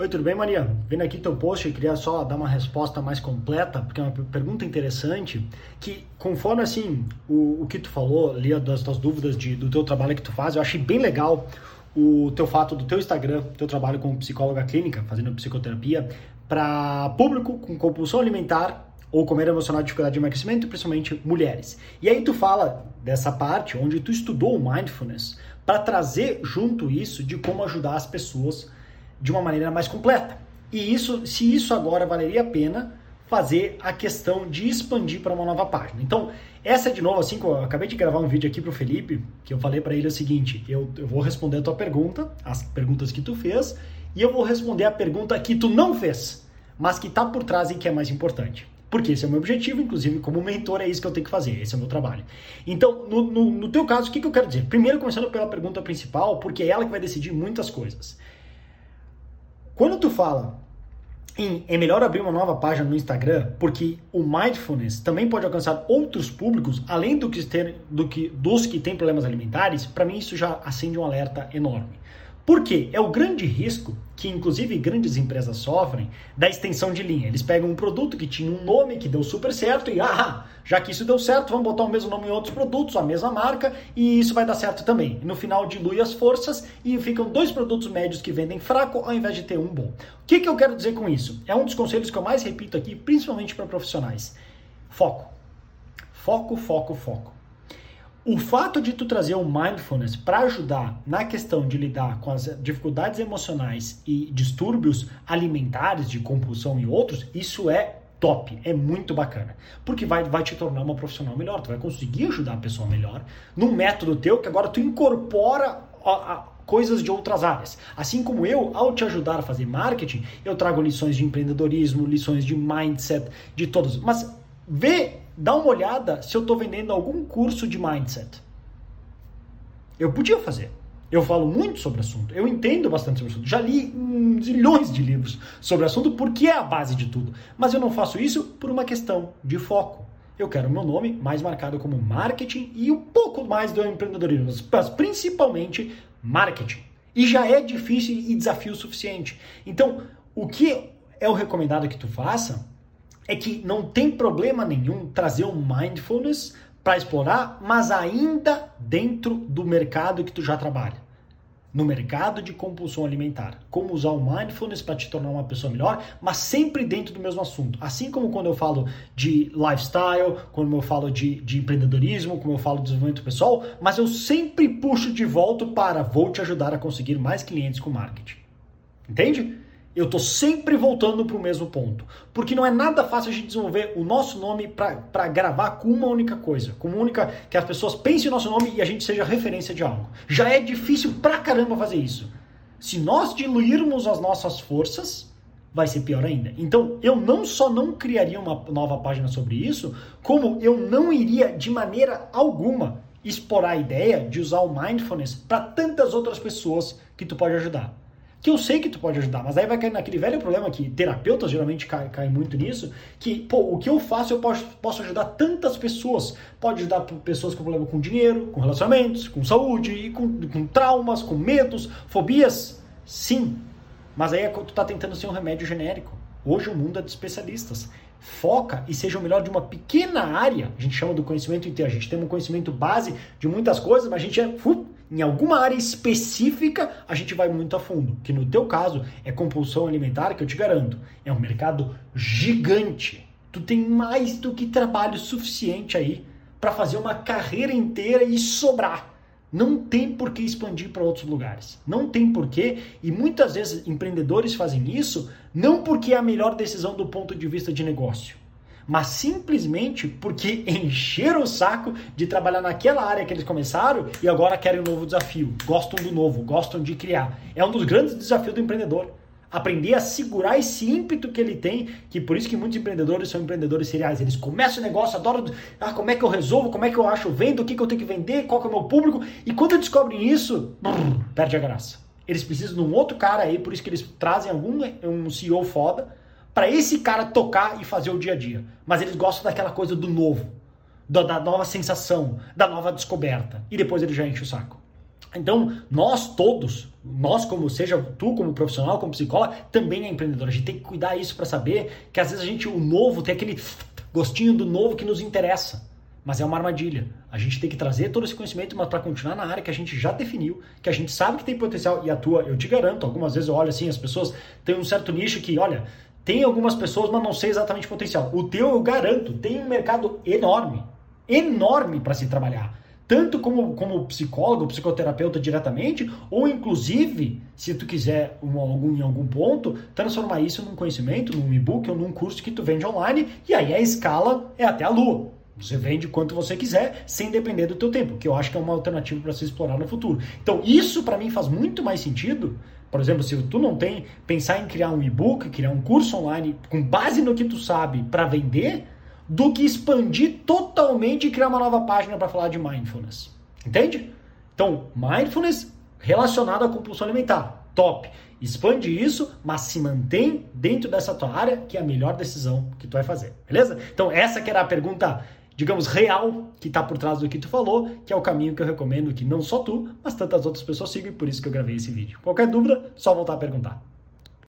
Oi, tudo bem, Maria? Vendo aqui teu post, eu queria só dar uma resposta mais completa, porque é uma pergunta interessante, que conforme, assim, o, o que tu falou ali, das tuas dúvidas de, do teu trabalho que tu faz, eu achei bem legal o teu fato do teu Instagram, teu trabalho como psicóloga clínica, fazendo psicoterapia, para público com compulsão alimentar ou comer emocional dificuldade de emagrecimento, principalmente mulheres. E aí tu fala dessa parte onde tu estudou mindfulness para trazer junto isso de como ajudar as pessoas de uma maneira mais completa. E isso, se isso agora valeria a pena fazer a questão de expandir para uma nova página. Então, essa de novo, assim, que eu acabei de gravar um vídeo aqui para o Felipe, que eu falei para ele o seguinte: eu, eu vou responder a tua pergunta, as perguntas que tu fez, e eu vou responder a pergunta que tu não fez, mas que está por trás e que é mais importante. Porque esse é o meu objetivo, inclusive como mentor é isso que eu tenho que fazer, esse é o meu trabalho. Então, no, no, no teu caso, o que, que eu quero dizer? Primeiro, começando pela pergunta principal, porque é ela que vai decidir muitas coisas. Quando tu fala em é melhor abrir uma nova página no Instagram, porque o mindfulness também pode alcançar outros públicos, além do que ter, do que, dos que têm problemas alimentares, para mim isso já acende um alerta enorme. Por quê? É o grande risco que, inclusive, grandes empresas sofrem da extensão de linha. Eles pegam um produto que tinha um nome que deu super certo e, ah, já que isso deu certo, vamos botar o mesmo nome em outros produtos, a mesma marca, e isso vai dar certo também. E no final dilui as forças e ficam dois produtos médios que vendem fraco ao invés de ter um bom. O que, que eu quero dizer com isso? É um dos conselhos que eu mais repito aqui, principalmente para profissionais. Foco. Foco, foco, foco. O fato de tu trazer o mindfulness para ajudar na questão de lidar com as dificuldades emocionais e distúrbios alimentares de compulsão e outros, isso é top, é muito bacana. Porque vai, vai te tornar uma profissional melhor, tu vai conseguir ajudar a pessoa melhor num método teu que agora tu incorpora a, a, coisas de outras áreas. Assim como eu, ao te ajudar a fazer marketing, eu trago lições de empreendedorismo, lições de mindset, de todos. Mas vê dá uma olhada se eu estou vendendo algum curso de mindset. Eu podia fazer. Eu falo muito sobre o assunto, eu entendo bastante sobre o assunto, já li zilhões de livros sobre o assunto porque é a base de tudo. Mas eu não faço isso por uma questão de foco. Eu quero meu nome mais marcado como marketing e um pouco mais do empreendedorismo, mas principalmente marketing. E já é difícil e desafio suficiente. Então, o que é o recomendado que tu faça é que não tem problema nenhum trazer o mindfulness para explorar, mas ainda dentro do mercado que tu já trabalha. No mercado de compulsão alimentar. Como usar o mindfulness para te tornar uma pessoa melhor, mas sempre dentro do mesmo assunto. Assim como quando eu falo de lifestyle, quando eu falo de, de empreendedorismo, como eu falo de desenvolvimento pessoal, mas eu sempre puxo de volta para vou te ajudar a conseguir mais clientes com marketing. Entende? Eu estou sempre voltando para o mesmo ponto. Porque não é nada fácil a gente desenvolver o nosso nome para gravar com uma única coisa. Com uma única. que as pessoas pensem o nosso nome e a gente seja referência de algo. Já é difícil pra caramba fazer isso. Se nós diluirmos as nossas forças, vai ser pior ainda. Então, eu não só não criaria uma nova página sobre isso, como eu não iria de maneira alguma explorar a ideia de usar o mindfulness para tantas outras pessoas que tu pode ajudar que eu sei que tu pode ajudar, mas aí vai cair naquele velho problema que terapeutas geralmente caem cai muito nisso, que, pô, o que eu faço eu posso, posso ajudar tantas pessoas. Pode ajudar pessoas com problema com dinheiro, com relacionamentos, com saúde, com, com traumas, com medos, fobias. Sim, mas aí é, tu tá tentando ser um remédio genérico. Hoje o mundo é de especialistas. Foca e seja o melhor de uma pequena área. A gente chama do conhecimento inteiro. A gente tem um conhecimento base de muitas coisas, mas a gente é... Uh, em alguma área específica, a gente vai muito a fundo. Que no teu caso é compulsão alimentar, que eu te garanto, é um mercado gigante. Tu tem mais do que trabalho suficiente aí para fazer uma carreira inteira e sobrar. Não tem por que expandir para outros lugares. Não tem porquê. E muitas vezes empreendedores fazem isso não porque é a melhor decisão do ponto de vista de negócio mas simplesmente porque encheram o saco de trabalhar naquela área que eles começaram e agora querem um novo desafio, gostam do novo, gostam de criar. É um dos grandes desafios do empreendedor. Aprender a segurar esse ímpeto que ele tem, que por isso que muitos empreendedores são empreendedores seriais. Eles começam o negócio, adoram, ah, como é que eu resolvo, como é que eu acho, vendo, o que, que eu tenho que vender, qual que é o meu público. E quando descobrem isso, brrr, perde a graça. Eles precisam de um outro cara aí, por isso que eles trazem algum um CEO foda, para esse cara tocar e fazer o dia a dia. Mas eles gostam daquela coisa do novo, da, da nova sensação, da nova descoberta. E depois ele já enche o saco. Então, nós todos, nós como seja tu como profissional, como psicóloga, também é empreendedor. A gente tem que cuidar isso para saber que às vezes a gente o novo tem aquele gostinho do novo que nos interessa. Mas é uma armadilha. A gente tem que trazer todo esse conhecimento, mas para continuar na área que a gente já definiu, que a gente sabe que tem potencial e atua, eu te garanto, algumas vezes eu olho assim, as pessoas têm um certo nicho que, olha, tem algumas pessoas, mas não sei exatamente o potencial. O teu, eu garanto, tem um mercado enorme, enorme para se trabalhar tanto como, como psicólogo, psicoterapeuta diretamente, ou inclusive, se tu quiser um, algum, em algum ponto, transformar isso num conhecimento, num e-book ou num curso que tu vende online, e aí a escala é até a lua. Você vende quanto você quiser, sem depender do teu tempo, que eu acho que é uma alternativa para se explorar no futuro. Então, isso para mim faz muito mais sentido. Por exemplo, se tu não tem, pensar em criar um e-book, criar um curso online com base no que tu sabe para vender, do que expandir totalmente e criar uma nova página para falar de mindfulness. Entende? Então, mindfulness relacionado à compulsão alimentar. Top. Expande isso, mas se mantém dentro dessa tua área, que é a melhor decisão que tu vai fazer. Beleza? Então, essa que era a pergunta, digamos, real que está por trás do que tu falou, que é o caminho que eu recomendo que não só tu, mas tantas outras pessoas sigam e por isso que eu gravei esse vídeo. Qualquer dúvida, só voltar a perguntar.